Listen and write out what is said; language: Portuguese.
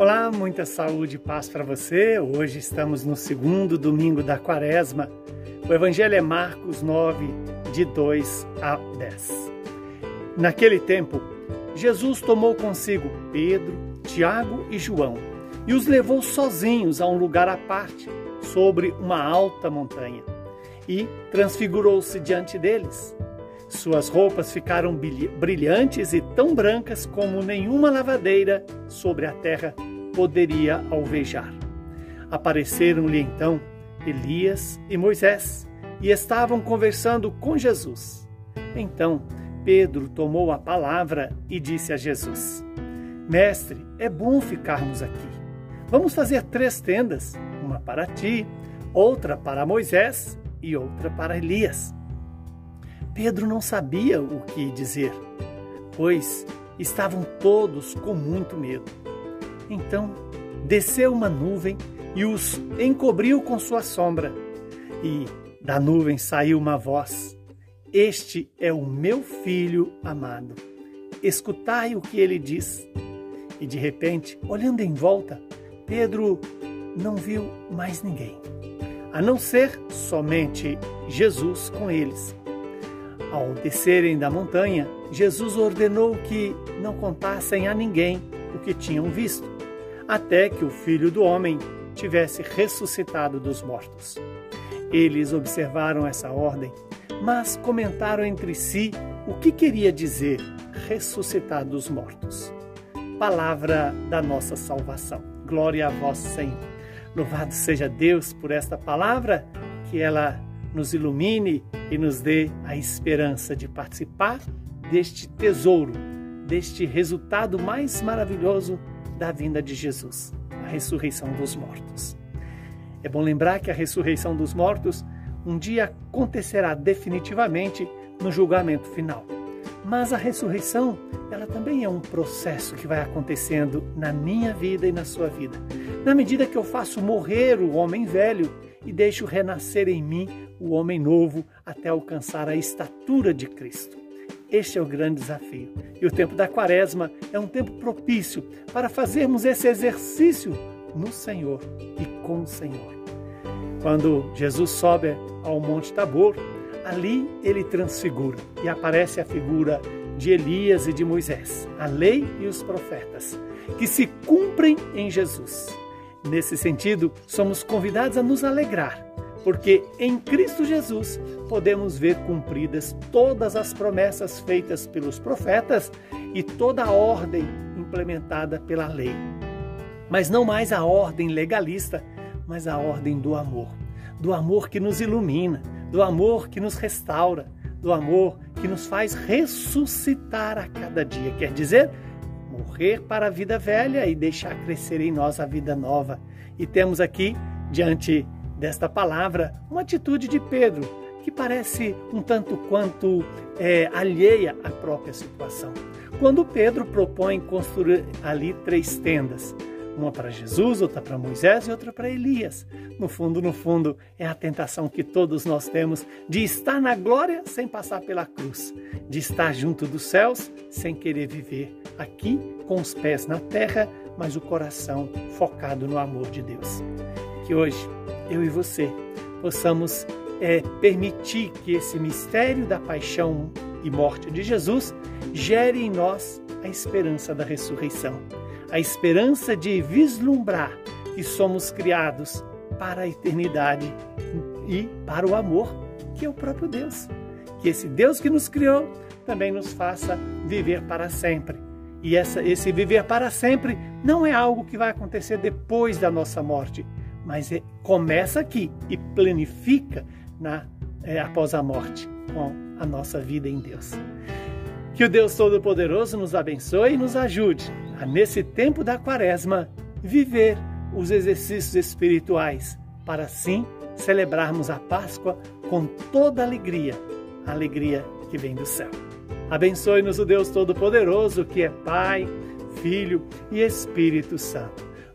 Olá, muita saúde e paz para você. Hoje estamos no segundo domingo da quaresma. O Evangelho é Marcos 9, de 2 a 10. Naquele tempo, Jesus tomou consigo Pedro, Tiago e João e os levou sozinhos a um lugar à parte, sobre uma alta montanha, e transfigurou-se diante deles. Suas roupas ficaram brilhantes e tão brancas como nenhuma lavadeira sobre a terra poderia alvejar. Apareceram-lhe então Elias e Moisés e estavam conversando com Jesus. Então Pedro tomou a palavra e disse a Jesus: Mestre, é bom ficarmos aqui. Vamos fazer três tendas: uma para ti, outra para Moisés e outra para Elias. Pedro não sabia o que dizer, pois estavam todos com muito medo. Então desceu uma nuvem e os encobriu com sua sombra. E da nuvem saiu uma voz: Este é o meu filho amado. Escutai o que ele diz. E de repente, olhando em volta, Pedro não viu mais ninguém, a não ser somente Jesus com eles. Ao descerem da montanha, Jesus ordenou que não contassem a ninguém o que tinham visto, até que o filho do homem tivesse ressuscitado dos mortos. Eles observaram essa ordem, mas comentaram entre si o que queria dizer ressuscitar dos mortos. Palavra da nossa salvação. Glória a vós, Senhor. Louvado seja Deus por esta palavra, que ela nos ilumine e nos dê a esperança de participar deste tesouro, deste resultado mais maravilhoso da vinda de Jesus, a ressurreição dos mortos. É bom lembrar que a ressurreição dos mortos um dia acontecerá definitivamente no julgamento final. Mas a ressurreição, ela também é um processo que vai acontecendo na minha vida e na sua vida. Na medida que eu faço morrer o homem velho e deixo renascer em mim o homem novo até alcançar a estatura de Cristo. Este é o grande desafio. E o tempo da Quaresma é um tempo propício para fazermos esse exercício no Senhor e com o Senhor. Quando Jesus sobe ao Monte Tabor, ali ele transfigura e aparece a figura de Elias e de Moisés, a lei e os profetas, que se cumprem em Jesus. Nesse sentido, somos convidados a nos alegrar, porque em Cristo Jesus podemos ver cumpridas todas as promessas feitas pelos profetas e toda a ordem implementada pela lei. Mas não mais a ordem legalista, mas a ordem do amor. Do amor que nos ilumina, do amor que nos restaura, do amor que nos faz ressuscitar a cada dia. Quer dizer, morrer para a vida velha e deixar crescer em nós a vida nova. E temos aqui, diante desta palavra, uma atitude de Pedro, que parece um tanto quanto é, alheia à própria situação. Quando Pedro propõe construir ali três tendas, uma para Jesus, outra para Moisés e outra para Elias. No fundo, no fundo, é a tentação que todos nós temos de estar na glória sem passar pela cruz, de estar junto dos céus sem querer viver aqui com os pés na terra, mas o coração focado no amor de Deus. Que hoje eu e você possamos é, permitir que esse mistério da paixão e morte de Jesus gere em nós a esperança da ressurreição a esperança de vislumbrar que somos criados para a eternidade e para o amor, que é o próprio Deus. Que esse Deus que nos criou também nos faça viver para sempre. E essa, esse viver para sempre não é algo que vai acontecer depois da nossa morte, mas é, começa aqui e planifica na, é, após a morte com a nossa vida em Deus. Que o Deus Todo-Poderoso nos abençoe e nos ajude a, nesse tempo da Quaresma, viver os exercícios espirituais, para assim celebrarmos a Páscoa com toda alegria, a alegria que vem do céu. Abençoe-nos o Deus Todo-Poderoso, que é Pai, Filho e Espírito Santo.